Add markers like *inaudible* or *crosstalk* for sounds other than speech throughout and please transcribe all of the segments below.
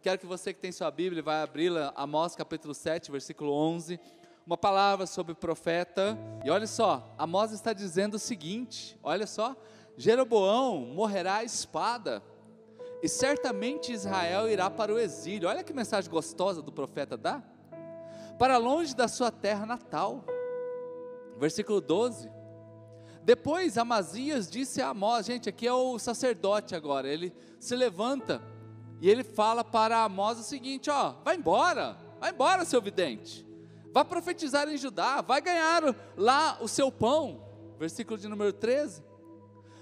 Quero que você que tem sua Bíblia vai abri-la, Amós capítulo 7, versículo 11. Uma palavra sobre o profeta. E olha só, Amós está dizendo o seguinte: olha só, Jeroboão morrerá à espada, e certamente Israel irá para o exílio. Olha que mensagem gostosa do profeta dá. Para longe da sua terra natal. Versículo 12. Depois Amazias disse a Amós, gente, aqui é o sacerdote agora, ele se levanta e ele fala para Amós o seguinte: ó, vai embora, vai embora, seu vidente, vá profetizar em Judá, vai ganhar lá o seu pão. Versículo de número 13.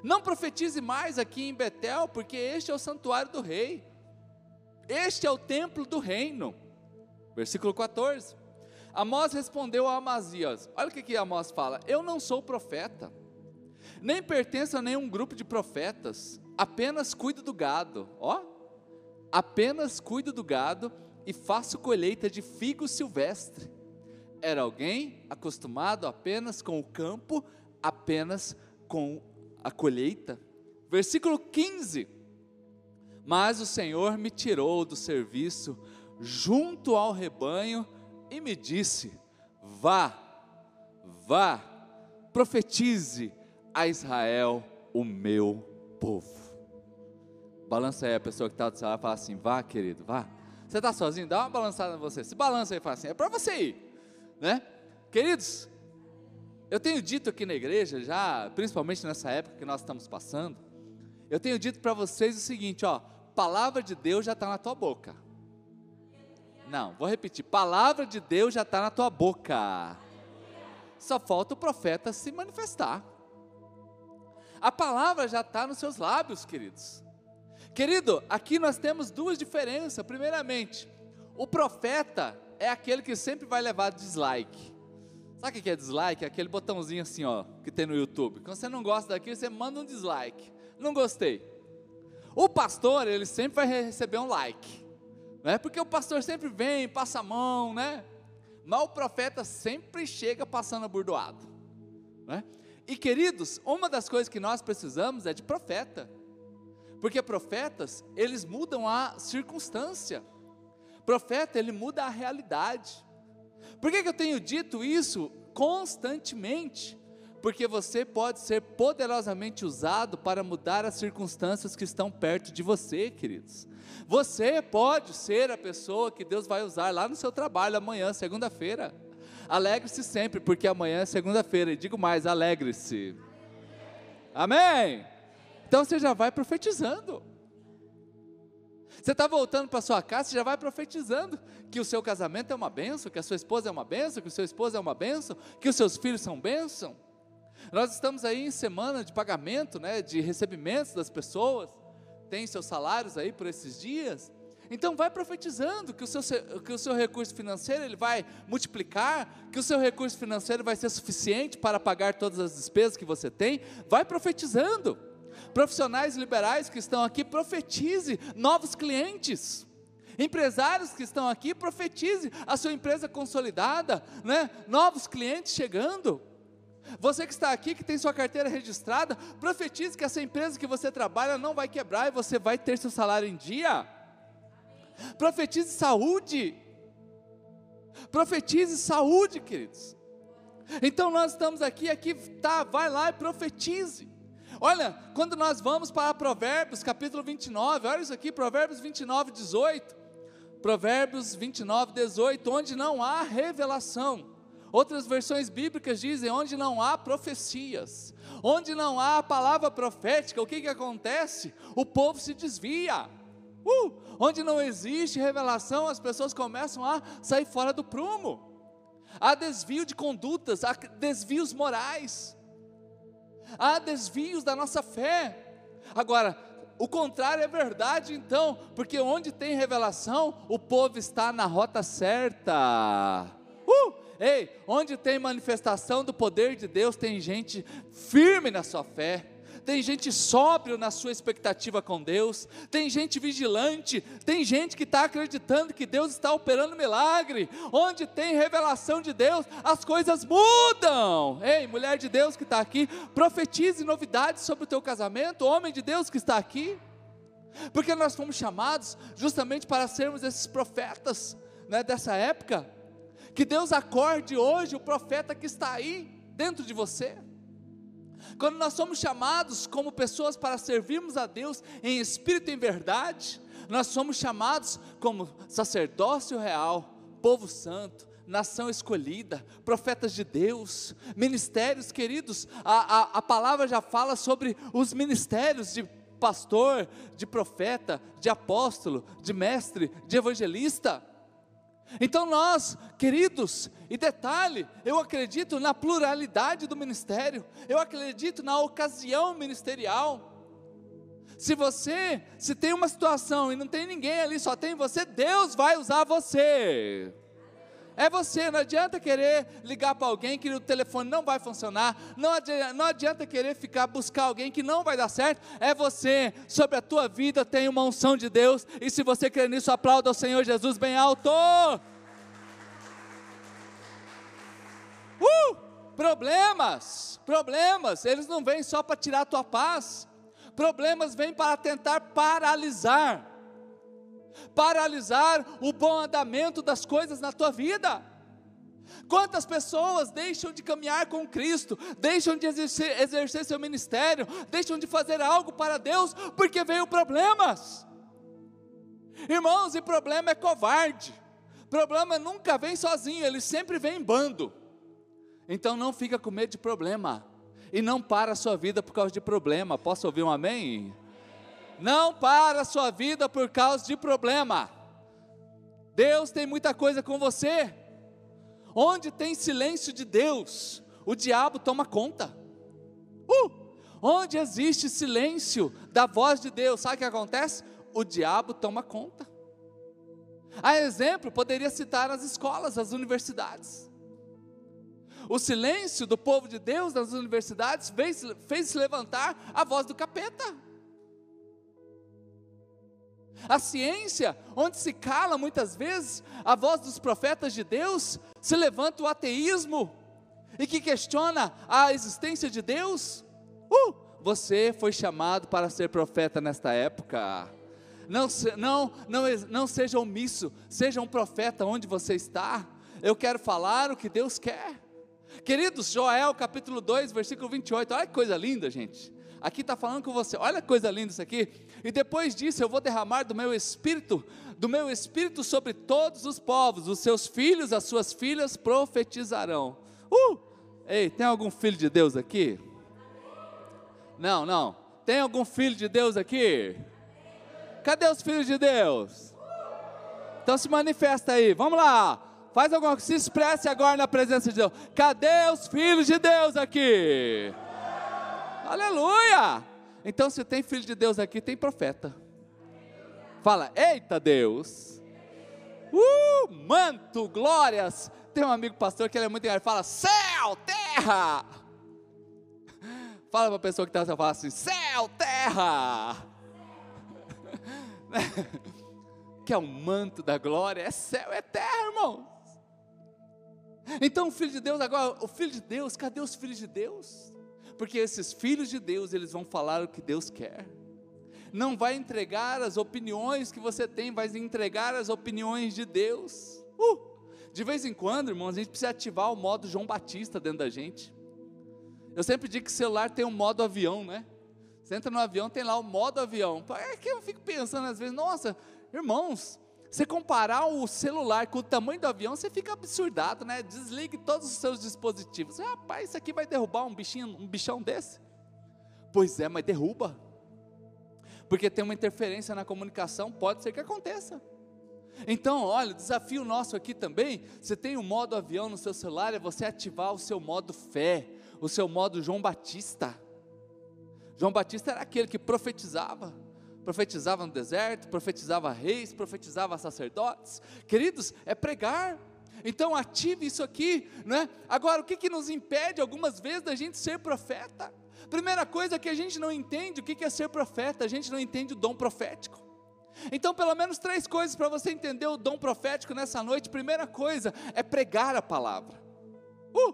Não profetize mais aqui em Betel, porque este é o santuário do rei, este é o templo do reino. Versículo 14. Amós respondeu a Amazias: Olha o que, que Amós fala: Eu não sou profeta, nem pertenço a nenhum grupo de profetas, apenas cuido do gado. Ó, apenas cuido do gado e faço colheita de figo silvestre. Era alguém acostumado apenas com o campo, apenas com a colheita. Versículo 15. Mas o Senhor me tirou do serviço junto ao rebanho e me disse: Vá, vá, profetize a Israel, o meu povo. Balança aí a pessoa que está do seu lado e fala assim: vá, querido, vá. Você está sozinho? Dá uma balançada em você. Se balança aí e fala assim: é para você ir. Né? Queridos, eu tenho dito aqui na igreja, já, principalmente nessa época que nós estamos passando, eu tenho dito para vocês o seguinte: ó, palavra de Deus já está na tua boca. Não, vou repetir: palavra de Deus já está na tua boca. Só falta o profeta se manifestar. A palavra já está nos seus lábios, queridos. Querido, aqui nós temos duas diferenças. Primeiramente, o profeta é aquele que sempre vai levar dislike. Sabe o que é dislike? É aquele botãozinho assim, ó, que tem no YouTube. Quando você não gosta daquilo, você manda um dislike. Não gostei. O pastor, ele sempre vai receber um like. Né? Porque o pastor sempre vem, passa a mão, né? Mas o profeta sempre chega passando burdoado. Né? E queridos, uma das coisas que nós precisamos é de profeta. Porque profetas, eles mudam a circunstância. Profeta, ele muda a realidade. Por que, que eu tenho dito isso constantemente? Porque você pode ser poderosamente usado para mudar as circunstâncias que estão perto de você, queridos. Você pode ser a pessoa que Deus vai usar lá no seu trabalho amanhã, segunda-feira. Alegre-se sempre, porque amanhã é segunda-feira. E digo mais, alegre-se. Amém. Então você já vai profetizando. Você está voltando para sua casa, você já vai profetizando que o seu casamento é uma benção, que a sua esposa é uma benção, que o seu esposo é uma benção, que os seus filhos são bênção. Nós estamos aí em semana de pagamento, né, de recebimentos das pessoas, tem seus salários aí por esses dias. Então vai profetizando que o, seu, que o seu recurso financeiro ele vai multiplicar, que o seu recurso financeiro vai ser suficiente para pagar todas as despesas que você tem. Vai profetizando. Profissionais liberais que estão aqui, profetize novos clientes. Empresários que estão aqui, profetize a sua empresa consolidada, né? novos clientes chegando. Você que está aqui, que tem sua carteira registrada, profetize que essa empresa que você trabalha não vai quebrar e você vai ter seu salário em dia. Profetize saúde. Profetize saúde, queridos. Então nós estamos aqui, aqui tá, vai lá e profetize. Olha, quando nós vamos para Provérbios, capítulo 29, olha isso aqui, Provérbios 29, 18. Provérbios 29, 18, onde não há revelação. Outras versões bíblicas dizem onde não há profecias, onde não há palavra profética, o que, que acontece? O povo se desvia. Uh, onde não existe revelação, as pessoas começam a sair fora do prumo. Há desvio de condutas, há desvios morais há desvios da nossa fé. Agora, o contrário é verdade, então, porque onde tem revelação, o povo está na rota certa. Uh! Ei, onde tem manifestação do poder de Deus, tem gente firme na sua fé tem gente sóbrio na sua expectativa com Deus, tem gente vigilante, tem gente que está acreditando que Deus está operando milagre. Onde tem revelação de Deus, as coisas mudam. Ei, mulher de Deus que está aqui, profetize novidades sobre o teu casamento, homem de Deus que está aqui. Porque nós fomos chamados justamente para sermos esses profetas né, dessa época. Que Deus acorde hoje o profeta que está aí dentro de você. Quando nós somos chamados como pessoas para servirmos a Deus em espírito e em verdade, nós somos chamados como sacerdócio real, povo santo, nação escolhida, profetas de Deus, ministérios queridos. A, a, a palavra já fala sobre os ministérios de pastor, de profeta, de apóstolo, de mestre, de evangelista. Então nós, queridos, e detalhe, eu acredito na pluralidade do ministério, eu acredito na ocasião ministerial. Se você, se tem uma situação e não tem ninguém ali, só tem você, Deus vai usar você. É você, não adianta querer ligar para alguém que o telefone não vai funcionar, não adianta, não adianta querer ficar buscar alguém que não vai dar certo, é você, sobre a tua vida tem uma unção de Deus, e se você crer nisso, aplauda ao Senhor Jesus bem alto. Uh! Problemas, problemas, eles não vêm só para tirar a tua paz, problemas vêm para tentar paralisar paralisar o bom andamento das coisas na tua vida. Quantas pessoas deixam de caminhar com Cristo, deixam de exercer, exercer seu ministério, deixam de fazer algo para Deus, porque veio problemas. Irmãos, e problema é covarde. Problema nunca vem sozinho, ele sempre vem em bando. Então não fica com medo de problema. E não para a sua vida por causa de problema. Posso ouvir um amém? Não para a sua vida por causa de problema. Deus tem muita coisa com você. Onde tem silêncio de Deus, o diabo toma conta. Uh! Onde existe silêncio da voz de Deus, sabe o que acontece? O diabo toma conta. A exemplo, poderia citar as escolas, as universidades. O silêncio do povo de Deus nas universidades fez, fez levantar a voz do capeta. A ciência, onde se cala muitas vezes a voz dos profetas de Deus, se levanta o ateísmo e que questiona a existência de Deus. Uh, você foi chamado para ser profeta nesta época. Não, não, não, não seja omisso, seja um profeta onde você está. Eu quero falar o que Deus quer. Queridos, Joel capítulo 2, versículo 28, olha que coisa linda, gente. Aqui está falando com você, olha que coisa linda isso aqui. E depois disso eu vou derramar do meu espírito, do meu espírito sobre todos os povos, os seus filhos, as suas filhas profetizarão. Uh! Ei, tem algum filho de Deus aqui? Não, não. Tem algum filho de Deus aqui? Cadê os filhos de Deus? Então se manifesta aí, vamos lá. Faz alguma coisa, se expresse agora na presença de Deus. Cadê os filhos de Deus aqui? Aleluia! Então, se tem filho de Deus aqui, tem profeta. Fala, eita Deus! Uh, manto, glórias! Tem um amigo pastor que ele é muito engraçado, fala, céu, terra! Fala para a pessoa que está fala assim, céu, terra! *laughs* que é o manto da glória, é céu, é terra, irmãos. Então o filho de Deus, agora, o filho de Deus, cadê os filhos de Deus? Porque esses filhos de Deus, eles vão falar o que Deus quer. Não vai entregar as opiniões que você tem, vai entregar as opiniões de Deus. Uh! De vez em quando, irmãos, a gente precisa ativar o modo João Batista dentro da gente. Eu sempre digo que celular tem um modo avião, né? Você entra no avião, tem lá o modo avião. É que eu fico pensando às vezes, nossa, irmãos, você comparar o celular com o tamanho do avião, você fica absurdado, né? Desligue todos os seus dispositivos. Rapaz, isso aqui vai derrubar um bichinho, um bichão desse? Pois é, mas derruba. Porque tem uma interferência na comunicação, pode ser que aconteça. Então, olha, o desafio nosso aqui também, você tem o um modo avião no seu celular, é você ativar o seu modo fé, o seu modo João Batista. João Batista era aquele que profetizava profetizava no deserto, profetizava reis, profetizava sacerdotes. Queridos, é pregar. Então ative isso aqui, né? Agora, o que, que nos impede algumas vezes da gente ser profeta? Primeira coisa que a gente não entende o que é ser profeta, a gente não entende o dom profético. Então, pelo menos três coisas para você entender o dom profético nessa noite. Primeira coisa é pregar a palavra. Uh,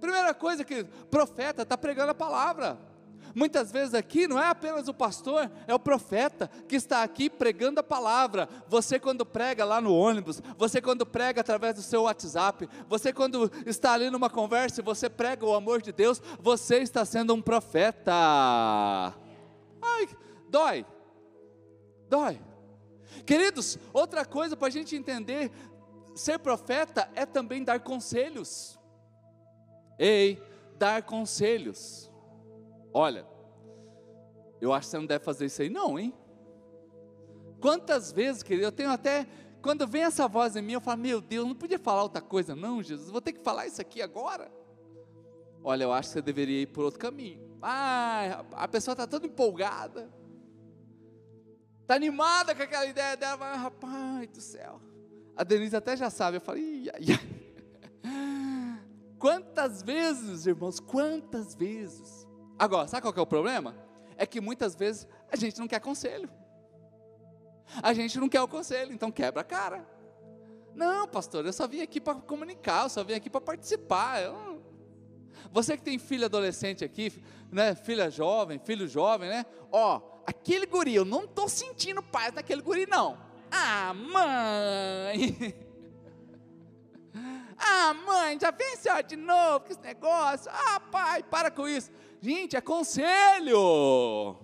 primeira coisa que profeta está pregando a palavra. Muitas vezes aqui não é apenas o pastor, é o profeta que está aqui pregando a palavra. Você, quando prega lá no ônibus, você, quando prega através do seu WhatsApp, você, quando está ali numa conversa e você prega o amor de Deus, você está sendo um profeta. Ai, dói, dói. Queridos, outra coisa para a gente entender: ser profeta é também dar conselhos. Ei, dar conselhos. Olha, eu acho que você não deve fazer isso aí, não, hein? Quantas vezes, querido, eu tenho até. Quando vem essa voz em mim, eu falo, meu Deus, não podia falar outra coisa, não, Jesus, vou ter que falar isso aqui agora. Olha, eu acho que você deveria ir por outro caminho. Ah, a pessoa está toda empolgada, está animada com aquela ideia dela, mas, rapaz do céu. A Denise até já sabe, eu falei, ia, ia. *laughs* Quantas vezes, irmãos, quantas vezes Agora, sabe qual é o problema? É que muitas vezes a gente não quer conselho. A gente não quer o conselho, então quebra a cara. Não, pastor, eu só vim aqui para comunicar, eu só vim aqui para participar. Eu... Você que tem filho adolescente aqui, né, filha jovem, filho jovem, né? Ó, aquele guri, eu não estou sentindo paz naquele guri, não. Ah, mãe! *laughs* Ah, mãe, já venceu de novo com esse negócio. Ah, pai, para com isso. Gente, é conselho.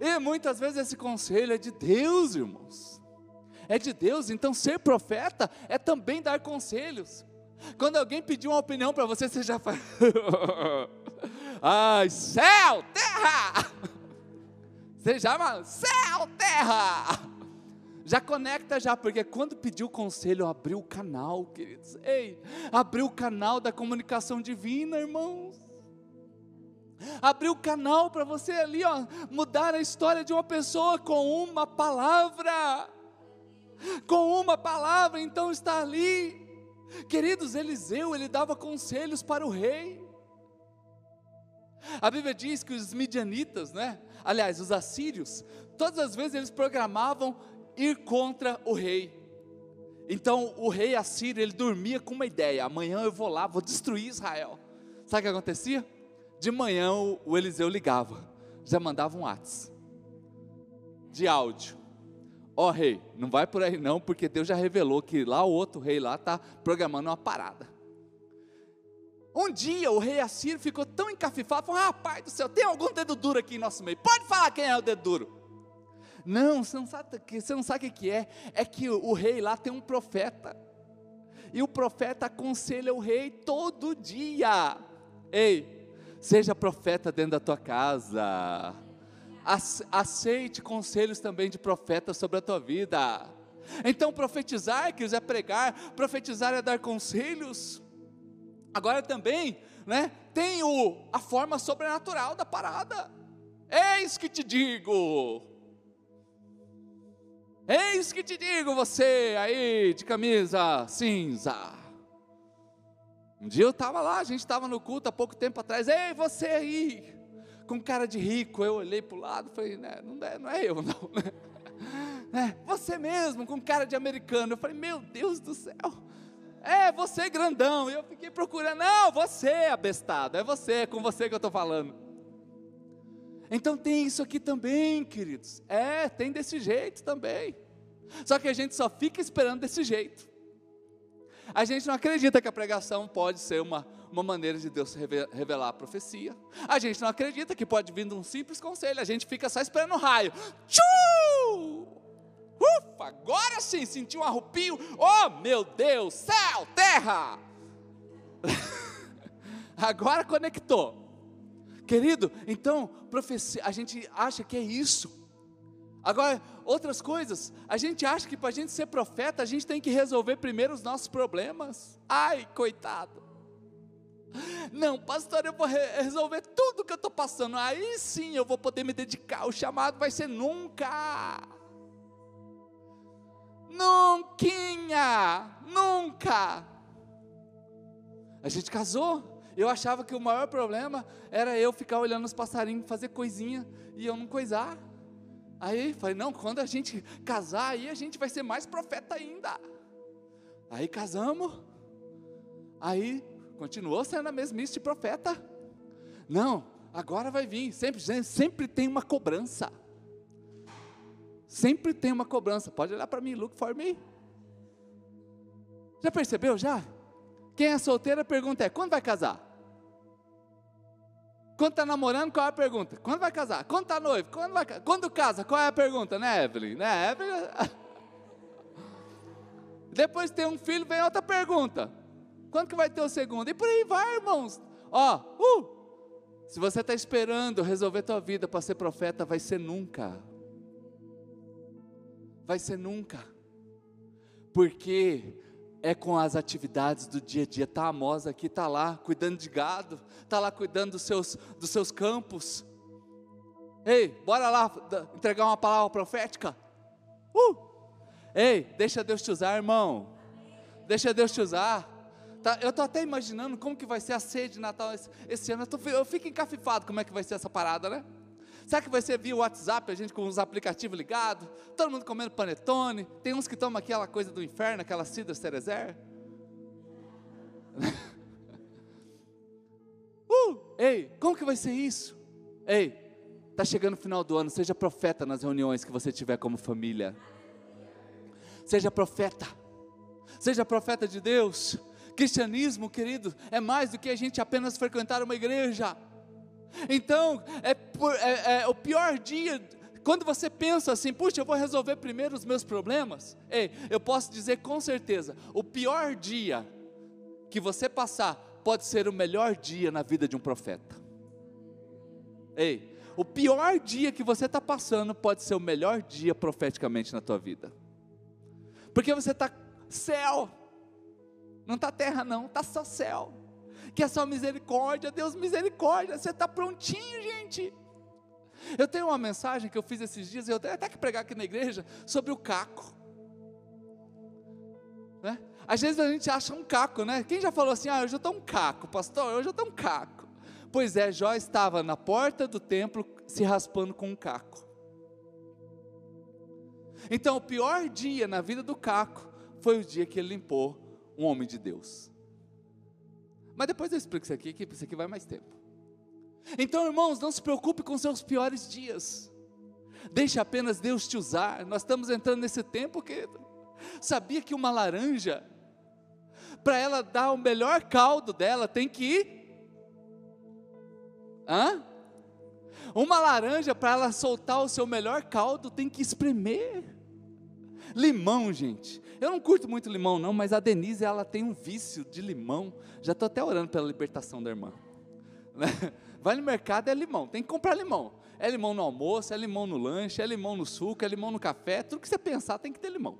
E muitas vezes esse conselho é de Deus, irmãos. É de Deus, então ser profeta é também dar conselhos. Quando alguém pedir uma opinião para você, você já faz. *laughs* Ai, céu, terra! *laughs* Você já fala, céu, terra! Já conecta já, porque quando pediu conselho, abriu o canal, queridos. Ei, abriu o canal da comunicação divina, irmãos abrir o canal para você ali, ó, mudar a história de uma pessoa com uma palavra. Com uma palavra, então está ali. Queridos, Eliseu, ele dava conselhos para o rei. A Bíblia diz que os midianitas, né? Aliás, os assírios, todas as vezes eles programavam ir contra o rei. Então, o rei assírio, ele dormia com uma ideia: amanhã eu vou lá, vou destruir Israel. Sabe o que acontecia? De manhã o Eliseu ligava, já mandava um WhatsApp de áudio. Ó oh, rei, não vai por aí não, porque Deus já revelou que lá o outro rei lá está programando uma parada. Um dia o rei Assírio ficou tão encafifado, falou: Rapaz do céu, tem algum dedo duro aqui em nosso meio? Pode falar quem é o dedo duro. Não, você não sabe, você não sabe o que é. É que o, o rei lá tem um profeta. E o profeta aconselha o rei todo dia. Ei, Seja profeta dentro da tua casa. Aceite conselhos também de profeta sobre a tua vida. Então, profetizar, que é pregar, profetizar é dar conselhos. Agora também, né, tem o, a forma sobrenatural da parada. Eis que te digo. Eis que te digo, você aí de camisa cinza. Um dia eu estava lá, a gente estava no culto há pouco tempo atrás, ei, você aí, com cara de rico, eu olhei para o lado e falei, né, não, é, não é eu não, *laughs* é, você mesmo, com cara de americano, eu falei, meu Deus do céu, é você grandão, e eu fiquei procurando, não, você abestado, é você, é com você que eu estou falando, então tem isso aqui também, queridos, é, tem desse jeito também, só que a gente só fica esperando desse jeito, a gente não acredita que a pregação pode ser uma, uma maneira de Deus revelar a profecia. A gente não acredita que pode vir de um simples conselho. A gente fica só esperando o raio. Tchuu! Ufa, agora sim, senti um arrupio. Oh, meu Deus, céu, terra! *laughs* agora conectou. Querido, então, profecia, a gente acha que é isso. Agora, outras coisas, a gente acha que para a gente ser profeta, a gente tem que resolver primeiro os nossos problemas. Ai, coitado. Não, pastor, eu vou resolver tudo que eu estou passando. Aí sim eu vou poder me dedicar. O chamado vai ser nunca. Nunca, nunca. A gente casou. Eu achava que o maior problema era eu ficar olhando os passarinhos, fazer coisinha e eu não coisar. Aí falei, não, quando a gente casar, aí a gente vai ser mais profeta ainda. Aí casamos, aí continuou sendo a mesmice de profeta. Não, agora vai vir. Sempre, sempre tem uma cobrança. Sempre tem uma cobrança. Pode olhar para mim, look for me. Já percebeu já? Quem é solteira, pergunta é: quando vai casar? Quando está namorando, qual é a pergunta? Quando vai casar? Quando está noivo? Quando, vai, quando casa? Qual é a pergunta, né, Evelyn? Né, Evelyn? *laughs* Depois tem um filho, vem outra pergunta. Quando que vai ter o segundo? E por aí vai, irmãos. Ó, uh, se você está esperando resolver tua vida para ser profeta, vai ser nunca. Vai ser nunca. Porque é com as atividades do dia a dia. Está a Amos aqui, está lá cuidando de gado, está lá cuidando dos seus, dos seus campos. Ei, bora lá entregar uma palavra profética. Uh! Ei, deixa Deus te usar, irmão. Deixa Deus te usar. Tá, eu estou até imaginando como que vai ser a ceia de Natal esse, esse ano. Eu, tô, eu fico encafifado como é que vai ser essa parada, né? Será que vai ser via WhatsApp, a gente com os aplicativos ligados, todo mundo comendo panetone, tem uns que tomam aquela coisa do inferno, aquela cidra cerezer. *laughs* uh, ei, como que vai ser isso? Ei, está chegando o final do ano, seja profeta nas reuniões que você tiver como família. Seja profeta, seja profeta de Deus. Cristianismo, querido, é mais do que a gente apenas frequentar uma igreja. Então, é, é, é, o pior dia, quando você pensa assim, puxa, eu vou resolver primeiro os meus problemas. Ei, eu posso dizer com certeza, o pior dia que você passar pode ser o melhor dia na vida de um profeta. Ei, o pior dia que você está passando pode ser o melhor dia profeticamente na tua vida. Porque você está céu, não está terra não, está só céu que é só misericórdia, Deus misericórdia, você está prontinho, gente. Eu tenho uma mensagem que eu fiz esses dias, eu tenho até que pregar aqui na igreja, sobre o caco. Né? Às vezes a gente acha um caco, né? Quem já falou assim, ah, hoje eu estou um caco, pastor, hoje eu estou um caco. Pois é, Jó estava na porta do templo se raspando com um caco. Então, o pior dia na vida do caco foi o dia que ele limpou um homem de Deus. Mas depois eu explico isso aqui, que isso aqui vai mais tempo. Então, irmãos, não se preocupe com seus piores dias. Deixe apenas Deus te usar. Nós estamos entrando nesse tempo, querido. Sabia que uma laranja, para ela dar o melhor caldo dela, tem que ir. Hã? Uma laranja, para ela soltar o seu melhor caldo, tem que espremer. Limão, gente. Eu não curto muito limão, não, mas a Denise, ela tem um vício de limão. Já estou até orando pela libertação da irmã. *laughs* Vai no mercado, é limão, tem que comprar limão. É limão no almoço, é limão no lanche, é limão no suco, é limão no café, tudo que você pensar tem que ter limão.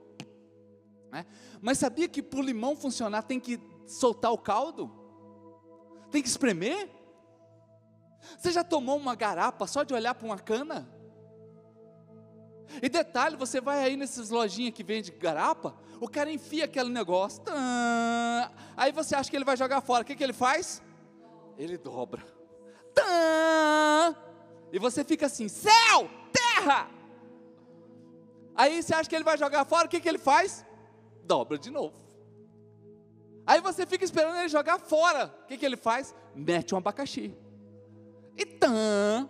Né? Mas sabia que para o limão funcionar tem que soltar o caldo? Tem que espremer? Você já tomou uma garapa só de olhar para uma cana? E detalhe, você vai aí nessas lojinhas que vende garapa, o cara enfia aquele negócio, tã, aí você acha que ele vai jogar fora, o que, que ele faz? Ele dobra, tã, e você fica assim, céu, terra, aí você acha que ele vai jogar fora, o que, que ele faz? Dobra de novo, aí você fica esperando ele jogar fora, o que, que ele faz? Mete um abacaxi, e tã,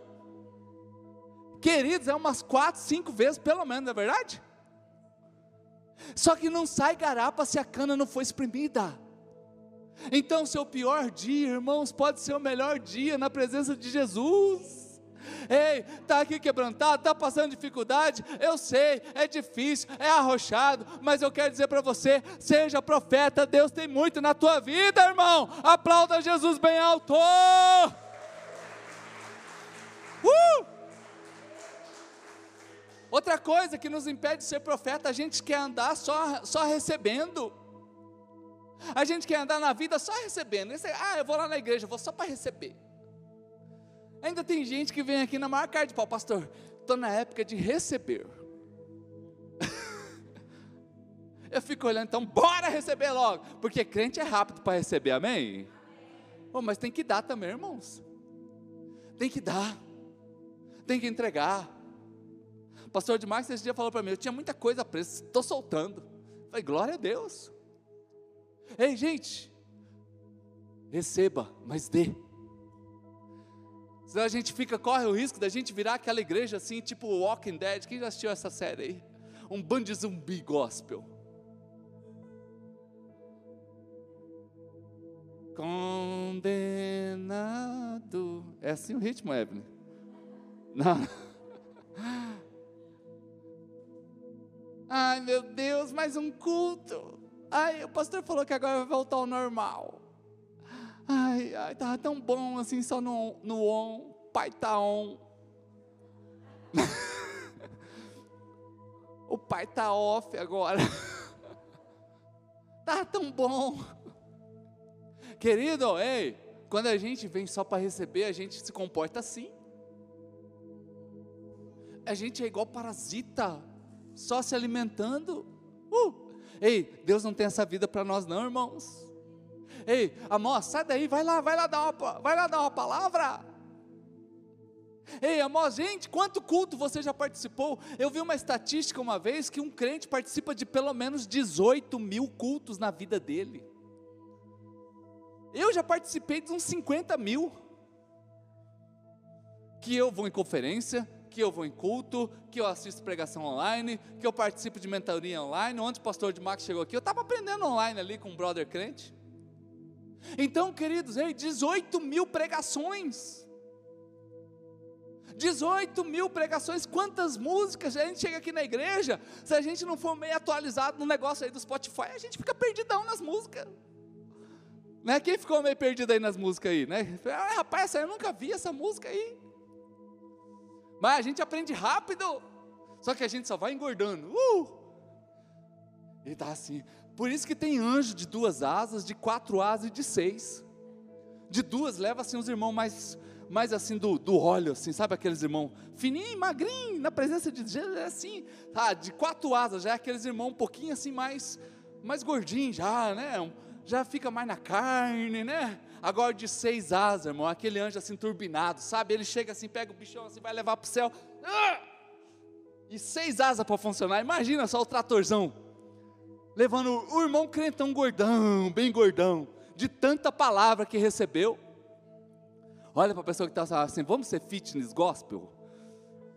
Queridos, é umas quatro, cinco vezes pelo menos, não é verdade? Só que não sai garapa se a cana não for espremida. Então, seu pior dia, irmãos, pode ser o melhor dia na presença de Jesus. Ei, está aqui quebrantado, está passando dificuldade, eu sei, é difícil, é arrochado, mas eu quero dizer para você: seja profeta, Deus tem muito na tua vida, irmão. Aplauda Jesus bem alto. Uh! Outra coisa que nos impede de ser profeta, a gente quer andar só, só recebendo. A gente quer andar na vida só recebendo. ah, eu vou lá na igreja, vou só para receber. Ainda tem gente que vem aqui na maior cara de pau, pastor. Estou na época de receber. *laughs* eu fico olhando, então, bora receber logo. Porque crente é rápido para receber, amém? Oh, mas tem que dar também, irmãos. Tem que dar. Tem que entregar. Pastor Demais esse dia falou para mim, eu tinha muita coisa presa, estou soltando. Eu falei, glória a Deus. Ei, gente, receba, mas dê. Senão a gente fica, corre o risco da gente virar aquela igreja assim, tipo Walking Dead. Quem já assistiu essa série aí? Um bando de zumbi gospel. Condenado. É assim o ritmo, Evelyn? Não. Ai, meu Deus, mais um culto. Ai, o pastor falou que agora vai voltar ao normal. Ai, ai, tava tão bom assim, só no, no on. Pai tá on. *laughs* o pai tá off agora. *laughs* tá tão bom. Querido, ei, quando a gente vem só para receber, a gente se comporta assim. A gente é igual parasita, só se alimentando. Uh! Ei, Deus não tem essa vida para nós, não, irmãos. Ei, Amós, sai daí, vai lá, vai lá dar uma, vai lá dar uma palavra. Ei, Amós, gente, quanto culto você já participou? Eu vi uma estatística uma vez que um crente participa de pelo menos 18 mil cultos na vida dele. Eu já participei de uns 50 mil. Que eu vou em conferência, que eu vou em culto, que eu assisto pregação online, que eu participo de mentoria online. Ontem o pastor de Max chegou aqui, eu estava aprendendo online ali com um brother crente. Então, queridos, ei, 18 mil pregações. 18 mil pregações, quantas músicas? A gente chega aqui na igreja, se a gente não for meio atualizado no negócio aí do Spotify, a gente fica perdidão nas músicas. Né? Quem ficou meio perdido aí nas músicas aí, né? Ah, rapaz, eu nunca vi essa música aí. Mas a gente aprende rápido, só que a gente só vai engordando. Uh! E tá assim, por isso que tem anjo de duas asas, de quatro asas e de seis. De duas leva assim os irmãos mais, mais assim do, do óleo, assim, sabe aqueles irmãos fininho, magrinho, na presença de Jesus, é assim. Ah, de quatro asas já é aqueles irmãos um pouquinho assim mais, mais gordinho já, né? Já fica mais na carne, né? Agora de seis asas, irmão, aquele anjo assim turbinado, sabe? Ele chega assim, pega o bichão assim, vai levar para o céu. Ah! E seis asas para funcionar. Imagina só o tratorzão levando o irmão crentão gordão, bem gordão, de tanta palavra que recebeu. Olha para a pessoa que está assim, vamos ser fitness gospel?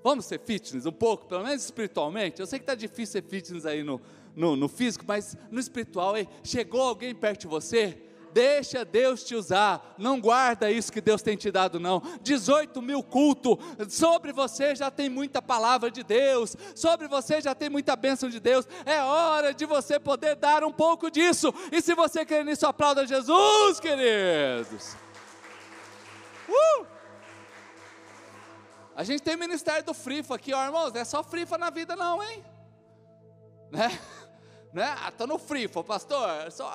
Vamos ser fitness um pouco, pelo menos espiritualmente? Eu sei que está difícil ser fitness aí no, no, no físico, mas no espiritual, hein? chegou alguém perto de você Deixa Deus te usar. Não guarda isso que Deus tem te dado, não. 18 mil cultos. Sobre você já tem muita palavra de Deus. Sobre você já tem muita bênção de Deus. É hora de você poder dar um pouco disso. E se você quer nisso, aplauda Jesus, queridos. Uh! A gente tem ministério do Frifa aqui, ó, irmãos. Não é só Frifa na vida, não, hein? Né? *laughs* né? Ah, tô no Frifa, pastor. Só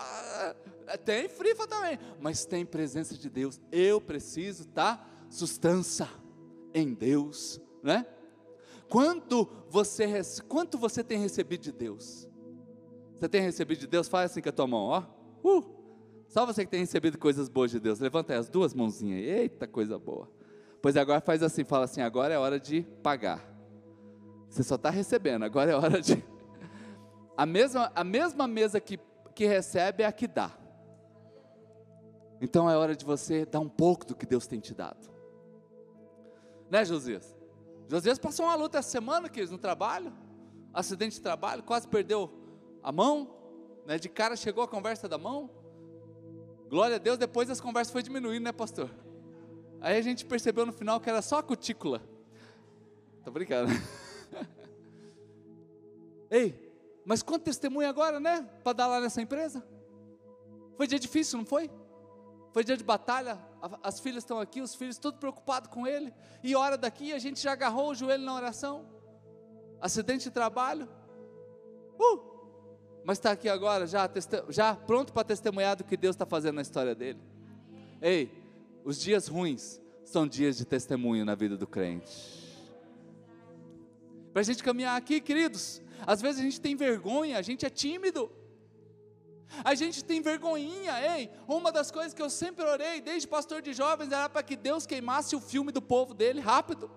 tem frifa também, mas tem presença de Deus. Eu preciso tá sustância em Deus, né? Quanto você quanto você tem recebido de Deus? Você tem recebido de Deus? Faz assim com a tua mão, ó. Uh, só você que tem recebido coisas boas de Deus. Levanta aí as duas mãozinhas. Eita, coisa boa. Pois agora faz assim, fala assim, agora é hora de pagar. Você só está recebendo, agora é hora de. *laughs* A mesma, a mesma mesa que, que recebe é a que dá. Então é hora de você dar um pouco do que Deus tem te dado. Né, Josias? Josias passou uma luta essa semana, queridos, no trabalho, acidente de trabalho, quase perdeu a mão, né? De cara chegou a conversa da mão. Glória a Deus, depois as conversas foi diminuindo, né, pastor? Aí a gente percebeu no final que era só a cutícula. Tô brincando. *laughs* Ei, mas quanto testemunho agora, né? Para dar lá nessa empresa? Foi dia difícil, não foi? Foi dia de batalha, as filhas estão aqui, os filhos tudo preocupados com ele. E hora daqui a gente já agarrou o joelho na oração. Acidente de trabalho. Uh! Mas está aqui agora, já, já pronto para testemunhar do que Deus está fazendo na história dele. Ei, os dias ruins são dias de testemunho na vida do crente. Para a gente caminhar aqui, queridos, às vezes a gente tem vergonha, a gente é tímido. A gente tem vergonhinha, ei. Uma das coisas que eu sempre orei, desde pastor de jovens, era para que Deus queimasse o filme do povo dele rápido.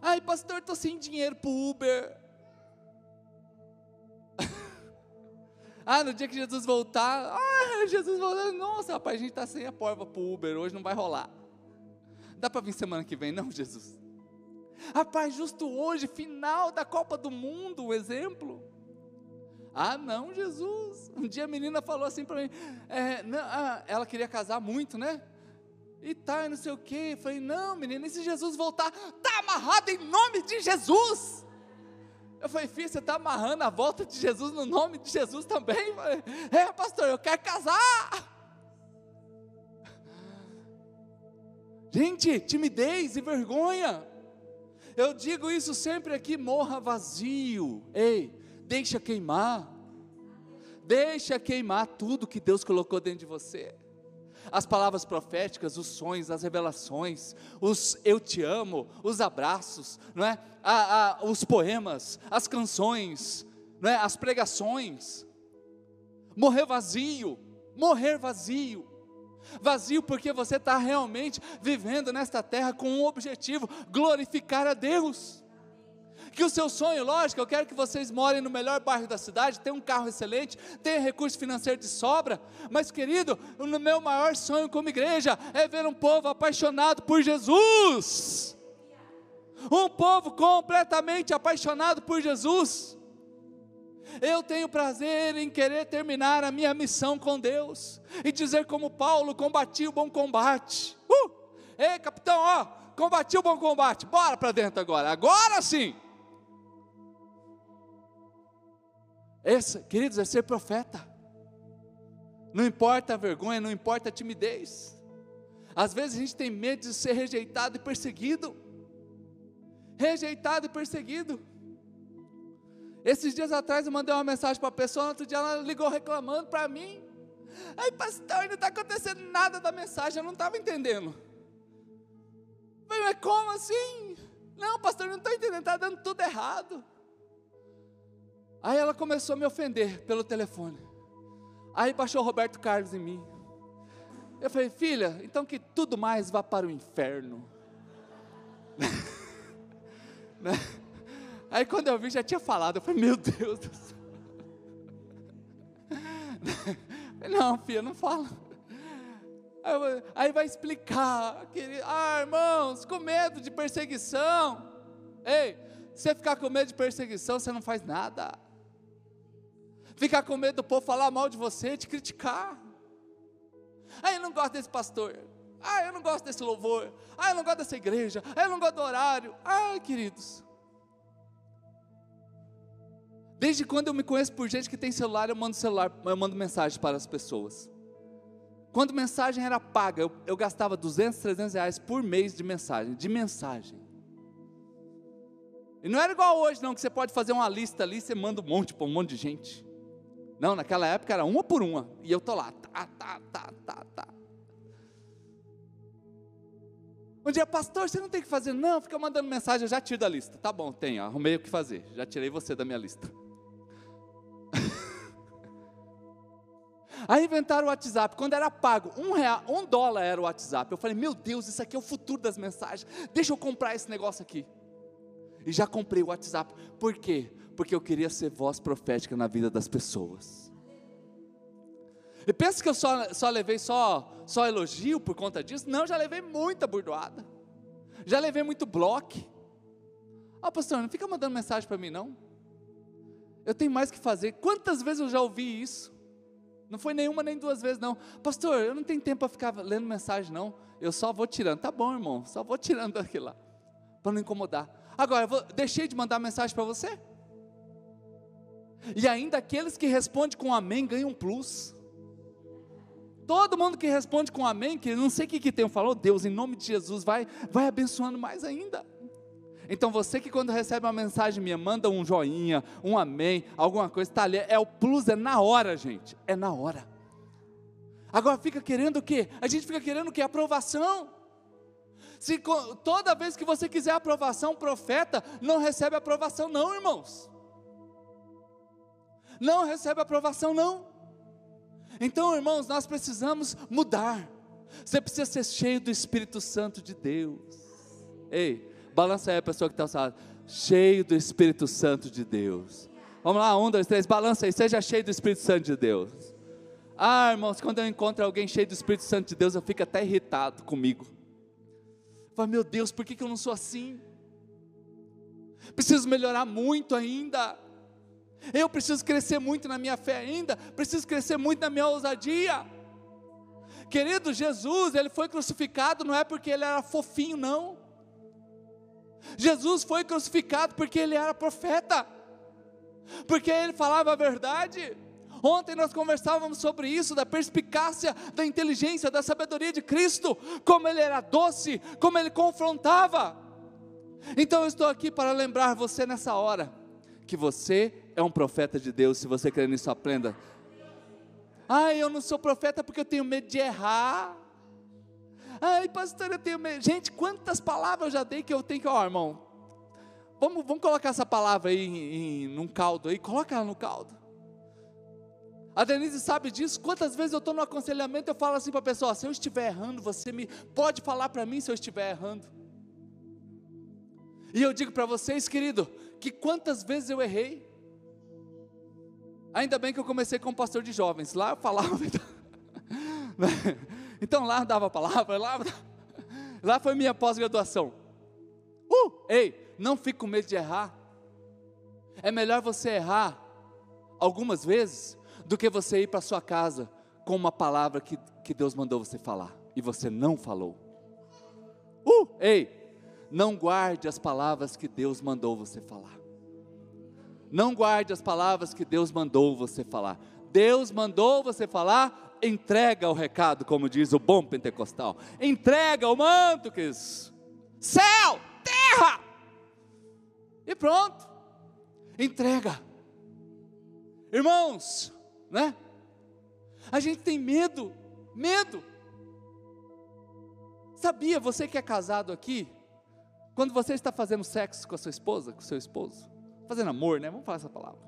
Ai, pastor, estou sem dinheiro para Uber. *laughs* Ah, no dia que Jesus voltar, ah, Jesus voltar, nossa, rapaz, a gente está sem a porva para Uber, hoje não vai rolar. Dá para vir semana que vem, não, Jesus? Rapaz, justo hoje, final da Copa do Mundo, o exemplo. Ah, não, Jesus. Um dia a menina falou assim para mim, é, não, ah, ela queria casar muito, né? E tá, não sei o quê. Eu falei, não, menina, e se Jesus voltar? Tá amarrado em nome de Jesus. Eu falei, filho, você está amarrando a volta de Jesus no nome de Jesus também? Falei, é, pastor, eu quero casar. Gente, timidez e vergonha. Eu digo isso sempre aqui, morra vazio. Ei, deixa queimar. Deixa queimar tudo que Deus colocou dentro de você as palavras proféticas, os sonhos, as revelações, os eu te amo, os abraços, não é? A, a, os poemas, as canções, não é? as pregações. Morrer vazio, morrer vazio. Vazio porque você está realmente vivendo nesta terra com um objetivo: glorificar a Deus que o seu sonho, lógico, eu quero que vocês morem no melhor bairro da cidade, tenham um carro excelente, tenham recurso financeiro de sobra, mas querido, o meu maior sonho como igreja é ver um povo apaixonado por Jesus. Um povo completamente apaixonado por Jesus. Eu tenho prazer em querer terminar a minha missão com Deus e dizer como Paulo combati o bom combate. Uh! Ei, capitão, ó, combati o bom combate. Bora para dentro agora. Agora sim. Esse, queridos, é ser profeta. Não importa a vergonha, não importa a timidez. Às vezes a gente tem medo de ser rejeitado e perseguido. Rejeitado e perseguido. Esses dias atrás eu mandei uma mensagem para a pessoa, outro dia ela ligou reclamando para mim. Aí, pastor, não está acontecendo nada da mensagem, eu não estava entendendo. mas como assim? Não, pastor, não estou entendendo, está dando tudo errado. Aí ela começou a me ofender pelo telefone. Aí baixou Roberto Carlos em mim. Eu falei, filha, então que tudo mais vá para o inferno. *laughs* Né? Aí quando eu vi, já tinha falado. Eu falei, meu Deus do céu. *laughs* Não, filha, não fala. Aí, aí vai explicar, querido, ah, irmãos, com medo de perseguição. Ei, você ficar com medo de perseguição, você não faz nada ficar com medo do povo falar mal de você, te criticar. Ah, eu não gosto desse pastor. Ah, eu não gosto desse louvor. Ah, eu não gosto dessa igreja. Ah, eu não gosto do horário. Ah, queridos. Desde quando eu me conheço por gente que tem celular, eu mando celular, eu mando mensagem para as pessoas. Quando mensagem era paga, eu, eu gastava 200, 300 reais por mês de mensagem, de mensagem. E não era igual hoje, não, que você pode fazer uma lista ali, você manda um monte para um monte de gente. Não, naquela época era uma por uma. E eu tô lá, tá, tá, tá, tá, tá. Um dia, pastor, você não tem que fazer, não, fica mandando mensagem, eu já tiro da lista. Tá bom, tenho, arrumei o que fazer, já tirei você da minha lista. *laughs* Aí inventaram o WhatsApp, quando era pago, um, real, um dólar era o WhatsApp. Eu falei, meu Deus, isso aqui é o futuro das mensagens, deixa eu comprar esse negócio aqui. E já comprei o WhatsApp, por quê? Porque eu queria ser voz profética na vida das pessoas. E pensa que eu só, só levei só, só elogio por conta disso? Não, já levei muita burdoada. Já levei muito bloco. Ah, oh, pastor, não fica mandando mensagem para mim, não. Eu tenho mais que fazer. Quantas vezes eu já ouvi isso? Não foi nenhuma nem duas vezes, não. Pastor, eu não tenho tempo para ficar lendo mensagem, não. Eu só vou tirando. Tá bom, irmão, só vou tirando *laughs* daquilo lá. Para não incomodar. Agora, eu vou, deixei de mandar mensagem para você? E ainda aqueles que respondem com amém ganham um plus. Todo mundo que responde com amém, que não sei o que, que tem, falou, Deus, em nome de Jesus, vai, vai abençoando mais ainda. Então você que quando recebe uma mensagem minha, manda um joinha, um amém, alguma coisa, está ali, é o plus, é na hora, gente, é na hora. Agora fica querendo o quê? A gente fica querendo o quê? Aprovação. Se toda vez que você quiser aprovação, profeta não recebe aprovação, não, irmãos não recebe aprovação, não. Então, irmãos, nós precisamos mudar. Você precisa ser cheio do Espírito Santo de Deus. Ei, balança aí a pessoa que está falando. Cheio do Espírito Santo de Deus. Vamos lá, um, dois, três, balança aí, seja cheio do Espírito Santo de Deus. Ah, irmãos, quando eu encontro alguém cheio do Espírito Santo de Deus, eu fico até irritado comigo. Falo, meu Deus, por que, que eu não sou assim? Preciso melhorar muito ainda. Eu preciso crescer muito na minha fé ainda. Preciso crescer muito na minha ousadia. Querido, Jesus, ele foi crucificado não é porque ele era fofinho, não. Jesus foi crucificado porque ele era profeta porque ele falava a verdade. Ontem nós conversávamos sobre isso, da perspicácia, da inteligência, da sabedoria de Cristo, como ele era doce, como ele confrontava. Então eu estou aqui para lembrar você nessa hora, que você é um profeta de Deus, se você crer nisso, aprenda. Ai, eu não sou profeta porque eu tenho medo de errar. Ai, pastor, eu tenho medo. Gente, quantas palavras eu já dei que eu tenho que, ó, irmão, Vamos, vamos colocar essa palavra aí em, em, num caldo aí, coloca ela no caldo. A Denise sabe disso. Quantas vezes eu estou no aconselhamento, eu falo assim para a pessoa: se eu estiver errando, você me pode falar para mim se eu estiver errando. E eu digo para vocês, querido, que quantas vezes eu errei. Ainda bem que eu comecei como pastor de jovens. Lá eu falava. *laughs* Então lá dava a palavra, lá, lá foi minha pós-graduação. Uh, ei, não fique com medo de errar. É melhor você errar algumas vezes do que você ir para sua casa com uma palavra que, que Deus mandou você falar e você não falou. Uh, ei, não guarde as palavras que Deus mandou você falar. Não guarde as palavras que Deus mandou você falar. Deus mandou você falar, entrega o recado, como diz o bom pentecostal. Entrega o manto, que céu, terra, e pronto. Entrega. Irmãos, né? A gente tem medo, medo. Sabia você que é casado aqui? Quando você está fazendo sexo com a sua esposa, com o seu esposo, fazendo amor, né? Vamos falar essa palavra.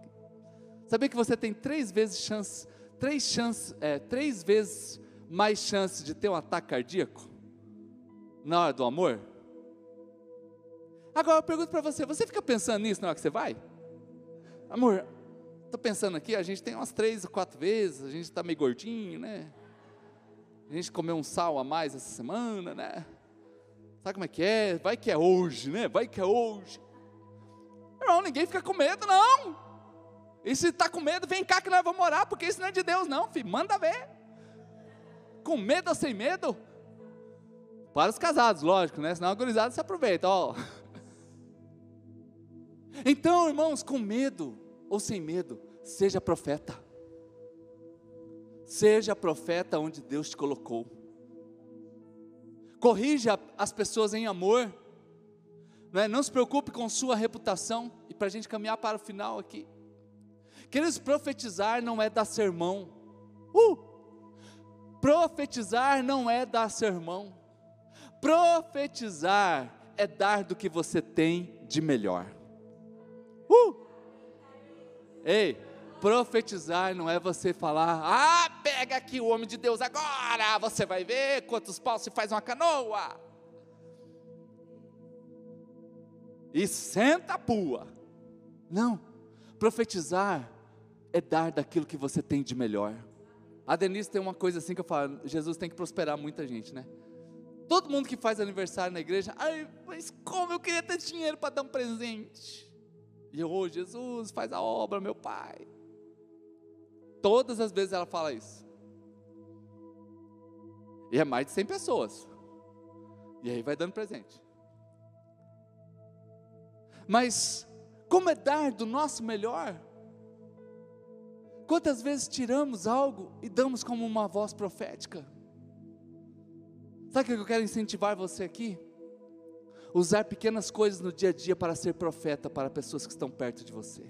Sabia que você tem três vezes chance, três chances, é, três vezes mais chance de ter um ataque cardíaco na hora do amor? Agora eu pergunto para você: você fica pensando nisso na hora que você vai? Amor, estou pensando aqui, a gente tem umas três ou quatro vezes, a gente está meio gordinho, né? A gente comeu um sal a mais essa semana, né? Sabe como é que é? Vai que é hoje, né? Vai que é hoje. Não, ninguém fica com medo, não. E se está com medo, vem cá que nós vamos orar, porque isso não é de Deus, não, filho. Manda ver. Com medo ou sem medo? Para os casados, lógico, né? Senão a gurizada se aproveita, ó. *laughs* Então, irmãos, com medo ou sem medo, seja profeta. Seja profeta onde Deus te colocou. Corrija as pessoas em amor. Não, é? não se preocupe com sua reputação. Para a gente caminhar para o final aqui. Queridos, profetizar não é dar sermão. Uh! Profetizar não é dar sermão. Profetizar é dar do que você tem de melhor. Uh! Ei, profetizar não é você falar, ah, pega aqui o homem de Deus agora, você vai ver quantos paus se faz uma canoa. E senta a pua. Não, profetizar é dar daquilo que você tem de melhor. A Denise tem uma coisa assim que eu falo, Jesus tem que prosperar muita gente, né? Todo mundo que faz aniversário na igreja, ai, mas como eu queria ter dinheiro para dar um presente. E eu, oh, Jesus, faz a obra, meu pai. Todas as vezes ela fala isso. E é mais de 100 pessoas. E aí vai dando presente. Mas, como é dar do nosso melhor? Quantas vezes tiramos algo e damos como uma voz profética? Sabe o que eu quero incentivar você aqui? usar pequenas coisas no dia a dia para ser profeta para pessoas que estão perto de você.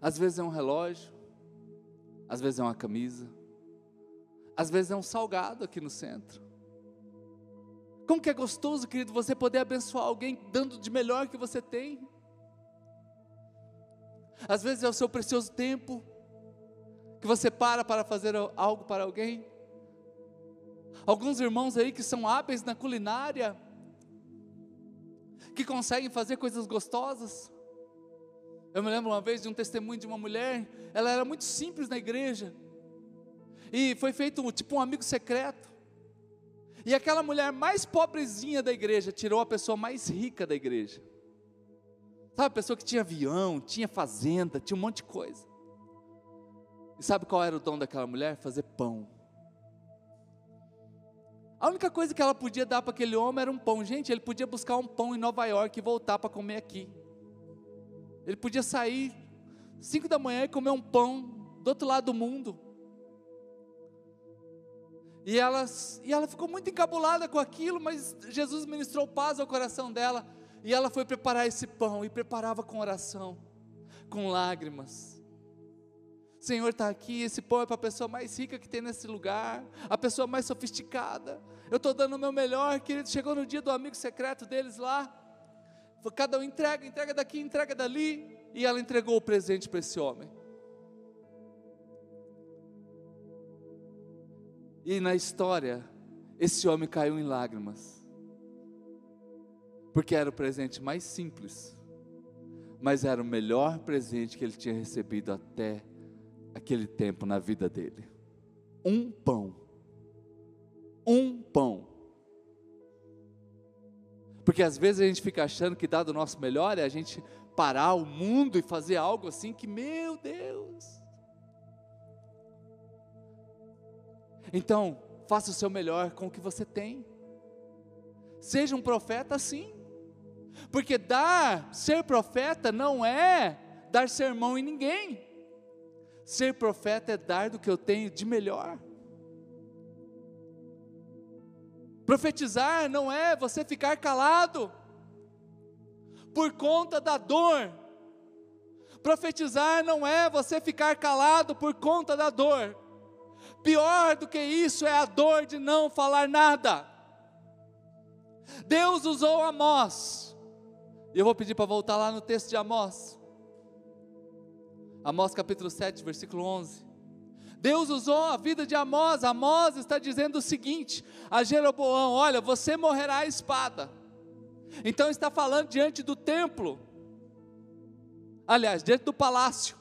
Às vezes é um relógio, às vezes é uma camisa, às vezes é um salgado aqui no centro. Como que é gostoso, querido, você poder abençoar alguém dando de melhor que você tem. Às vezes é o seu precioso tempo que você para para fazer algo para alguém. Alguns irmãos aí que são hábeis na culinária, que conseguem fazer coisas gostosas. Eu me lembro uma vez de um testemunho de uma mulher, ela era muito simples na igreja, e foi feito tipo um amigo secreto. E aquela mulher mais pobrezinha da igreja tirou a pessoa mais rica da igreja. Sabe, a pessoa que tinha avião, tinha fazenda, tinha um monte de coisa. E sabe qual era o dom daquela mulher? Fazer pão. A única coisa que ela podia dar para aquele homem era um pão. Gente, ele podia buscar um pão em Nova York e voltar para comer aqui. Ele podia sair cinco da manhã e comer um pão do outro lado do mundo. E ela, e ela ficou muito encabulada com aquilo, mas Jesus ministrou paz ao coração dela. E ela foi preparar esse pão e preparava com oração, com lágrimas. Senhor está aqui, esse pão é para a pessoa mais rica que tem nesse lugar, a pessoa mais sofisticada. Eu estou dando o meu melhor, querido. Chegou no dia do amigo secreto deles lá. Cada um entrega, entrega daqui, entrega dali. E ela entregou o presente para esse homem. E na história, esse homem caiu em lágrimas. Porque era o presente mais simples, mas era o melhor presente que ele tinha recebido até aquele tempo na vida dele. Um pão. Um pão. Porque às vezes a gente fica achando que dado o nosso melhor é a gente parar o mundo e fazer algo assim que, meu Deus. Então, faça o seu melhor com o que você tem. Seja um profeta sim. Porque dar, ser profeta não é dar sermão em ninguém. Ser profeta é dar do que eu tenho de melhor. Profetizar não é você ficar calado por conta da dor. Profetizar não é você ficar calado por conta da dor. Pior do que isso é a dor de não falar nada. Deus usou Amós. E eu vou pedir para voltar lá no texto de Amós. Amós capítulo 7, versículo 11. Deus usou a vida de Amós. Amós está dizendo o seguinte a Jeroboão: Olha, você morrerá à espada. Então está falando diante do templo, aliás, diante do palácio.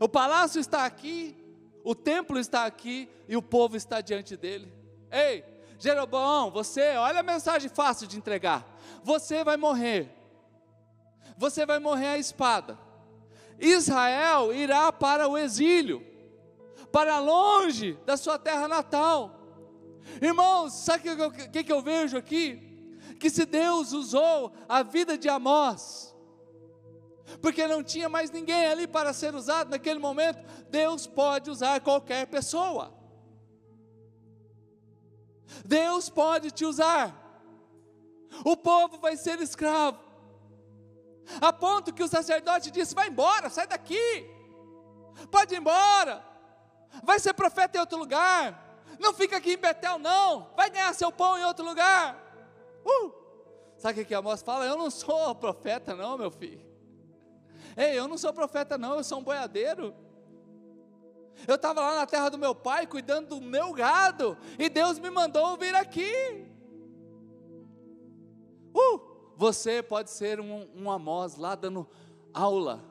O palácio está aqui, o templo está aqui e o povo está diante dele. Ei, Jeroboão, você, olha a mensagem fácil de entregar. Você vai morrer. Você vai morrer à espada. Israel irá para o exílio, para longe da sua terra natal. Irmãos, sabe o que, que, que eu vejo aqui? Que se Deus usou a vida de Amós, porque não tinha mais ninguém ali para ser usado naquele momento, Deus pode usar qualquer pessoa. Deus pode te usar. O povo vai ser escravo, a ponto que o sacerdote disse: Vai embora, sai daqui, pode ir embora, vai ser profeta em outro lugar, não fica aqui em Betel, não, vai ganhar seu pão em outro lugar. Uh! Sabe o que a Amós fala? Eu não sou *laughs* profeta, não, meu filho. Ei, eu não sou profeta, não, eu sou um boiadeiro. Eu estava lá na terra do meu pai, cuidando do meu gado, e Deus me mandou vir aqui. Uh! Você pode ser um, um Amós lá dando aula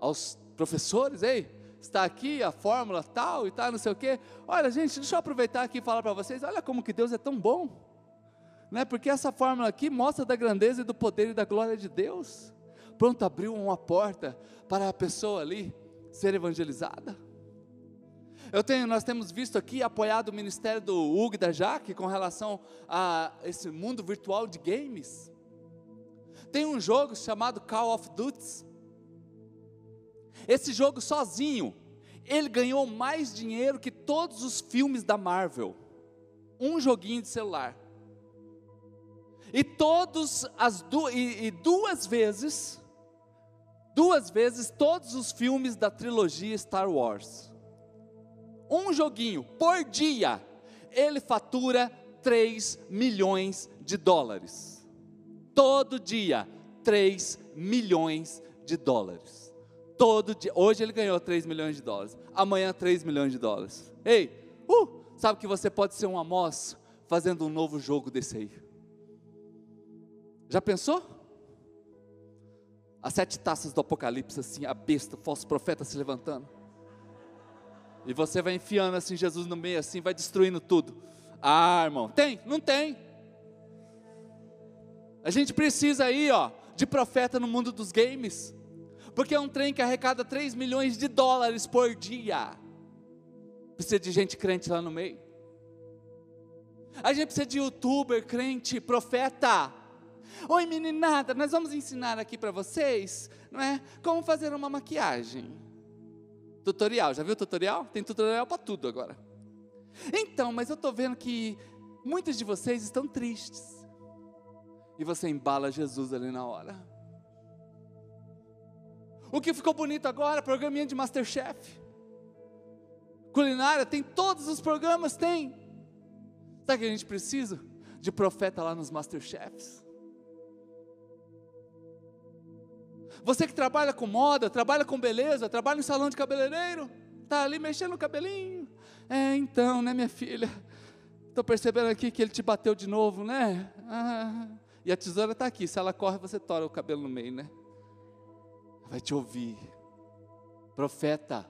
aos professores, ei, está aqui a fórmula tal e tal, não sei o quê. Olha, gente, deixa eu aproveitar aqui e falar para vocês, olha como que Deus é tão bom. Né? Porque essa fórmula aqui mostra da grandeza e do poder e da glória de Deus. Pronto, abriu uma porta para a pessoa ali ser evangelizada. Eu tenho, nós temos visto aqui, apoiado o ministério do Hugo da Jaque com relação a esse mundo virtual de games. Tem um jogo chamado Call of Duty. Esse jogo sozinho, ele ganhou mais dinheiro que todos os filmes da Marvel. Um joguinho de celular. E todos as du e, e duas vezes, duas vezes todos os filmes da trilogia Star Wars um joguinho por dia, ele fatura 3 milhões de dólares. Todo dia, 3 milhões de dólares. Todo dia. Hoje ele ganhou 3 milhões de dólares. Amanhã, 3 milhões de dólares. Ei, uh, sabe que você pode ser um Amós fazendo um novo jogo desse aí. Já pensou? As sete taças do Apocalipse, assim, a besta, o falso profeta se levantando. E você vai enfiando assim Jesus no meio, assim, vai destruindo tudo. Ah, irmão, tem? Não tem. A gente precisa aí, ó, de profeta no mundo dos games. Porque é um trem que arrecada 3 milhões de dólares por dia. Precisa de gente crente lá no meio. A gente precisa de youtuber, crente, profeta. Oi meninada, nós vamos ensinar aqui para vocês, não é? Como fazer uma maquiagem. Tutorial, já viu o tutorial? Tem tutorial para tudo agora. Então, mas eu estou vendo que muitos de vocês estão tristes e você embala Jesus ali na hora. O que ficou bonito agora, programinha de Masterchef. Culinária, tem todos os programas, tem. Sabe o que a gente precisa? De profeta lá nos Masterchefs. Você que trabalha com moda, trabalha com beleza, trabalha em salão de cabeleireiro, tá ali mexendo no cabelinho. É, então, né, minha filha? Estou percebendo aqui que ele te bateu de novo, né? Ah, e a tesoura está aqui. Se ela corre, você tora o cabelo no meio, né? Vai te ouvir. Profeta.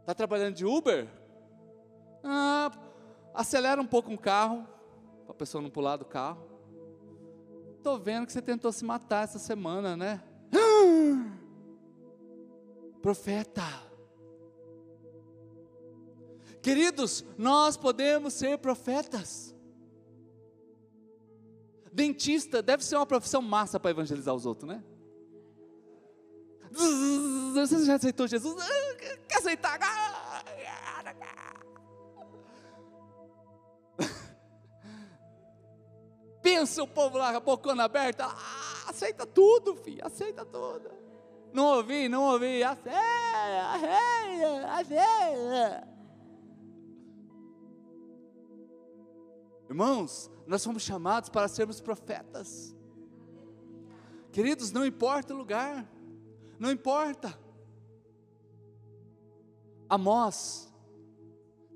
Está trabalhando de Uber? Ah, acelera um pouco um carro, para a pessoa não pular do carro. Estou vendo que você tentou se matar essa semana, né? Profeta. Queridos, nós podemos ser profetas. Dentista deve ser uma profissão massa para evangelizar os outros, né? Você já aceitou Jesus? Quer aceitar? Pensa o povo lá, a bocona aberta. Ah, aceita tudo, filho, aceita tudo. Não ouvi, não ouvi. Aceita, aceita, aceita. Irmãos, nós fomos chamados para sermos profetas. Queridos, não importa o lugar, não importa. Amós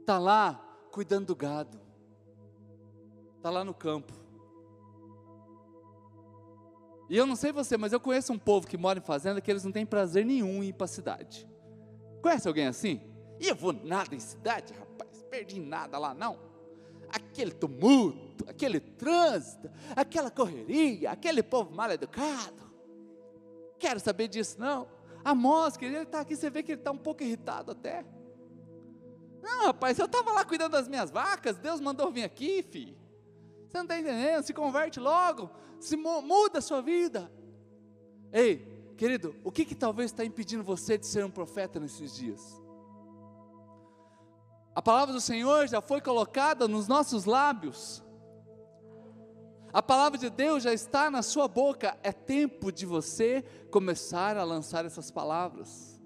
está lá cuidando do gado, está lá no campo. E eu não sei você, mas eu conheço um povo que mora em fazenda que eles não têm prazer nenhum em ir para a cidade. Conhece alguém assim? E eu vou nada em cidade, rapaz, perdi nada lá não aquele tumulto, aquele trânsito, aquela correria, aquele povo mal educado. Quero saber disso, não. Amós, querido, ele está aqui, você vê que ele está um pouco irritado até. Não, rapaz, eu estava lá cuidando das minhas vacas, Deus mandou vir aqui, filho. Você não está entendendo? Se converte logo, se muda a sua vida. Ei, querido, o que, que talvez está impedindo você de ser um profeta nesses dias? A palavra do Senhor já foi colocada nos nossos lábios. A palavra de Deus já está na sua boca. É tempo de você começar a lançar essas palavras.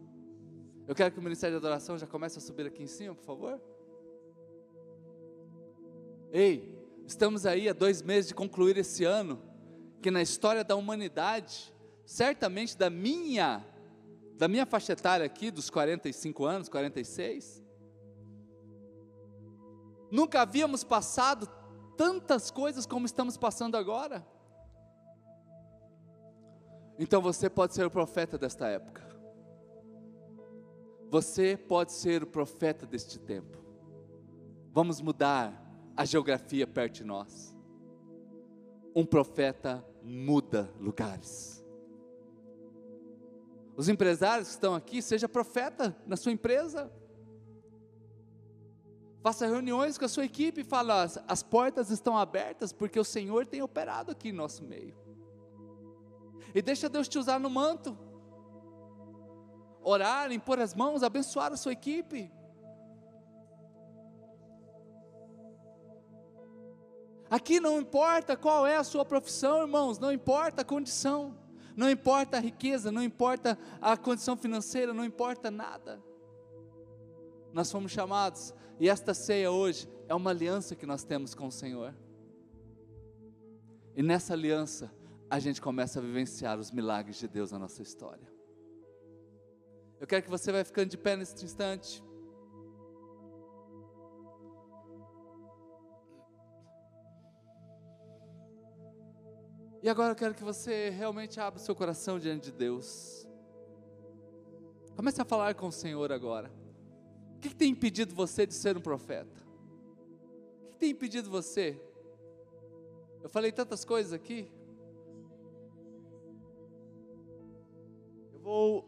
Eu quero que o Ministério de Adoração já comece a subir aqui em cima, por favor. Ei, estamos aí há dois meses de concluir esse ano, que na história da humanidade, certamente da minha, da minha faixa etária aqui, dos 45 anos, 46, Nunca havíamos passado tantas coisas como estamos passando agora. Então você pode ser o profeta desta época. Você pode ser o profeta deste tempo. Vamos mudar a geografia perto de nós. Um profeta muda lugares. Os empresários que estão aqui, seja profeta na sua empresa. Faça reuniões com a sua equipe e fale: as portas estão abertas porque o Senhor tem operado aqui em nosso meio. E deixa Deus te usar no manto. Orar, impor as mãos, abençoar a sua equipe. Aqui não importa qual é a sua profissão, irmãos, não importa a condição, não importa a riqueza, não importa a condição financeira, não importa nada. Nós fomos chamados e esta ceia hoje é uma aliança que nós temos com o Senhor. E nessa aliança, a gente começa a vivenciar os milagres de Deus na nossa história. Eu quero que você vai ficando de pé nesse instante. E agora eu quero que você realmente abra o seu coração diante de Deus. Comece a falar com o Senhor agora. O que, que tem impedido você de ser um profeta? O que, que tem impedido você? Eu falei tantas coisas aqui. Eu vou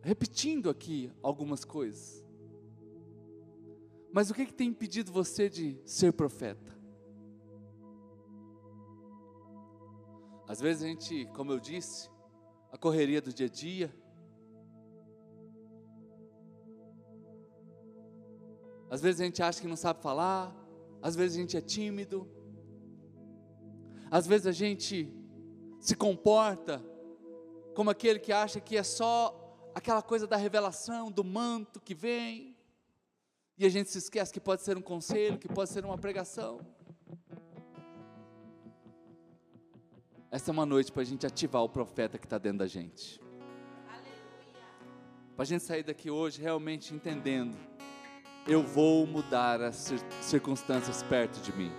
repetindo aqui algumas coisas. Mas o que, que tem impedido você de ser profeta? Às vezes a gente, como eu disse, a correria do dia a dia, Às vezes a gente acha que não sabe falar, às vezes a gente é tímido, às vezes a gente se comporta como aquele que acha que é só aquela coisa da revelação, do manto que vem, e a gente se esquece que pode ser um conselho, que pode ser uma pregação. Essa é uma noite para a gente ativar o profeta que está dentro da gente. Para a gente sair daqui hoje realmente entendendo eu vou mudar as circunstâncias perto de mim.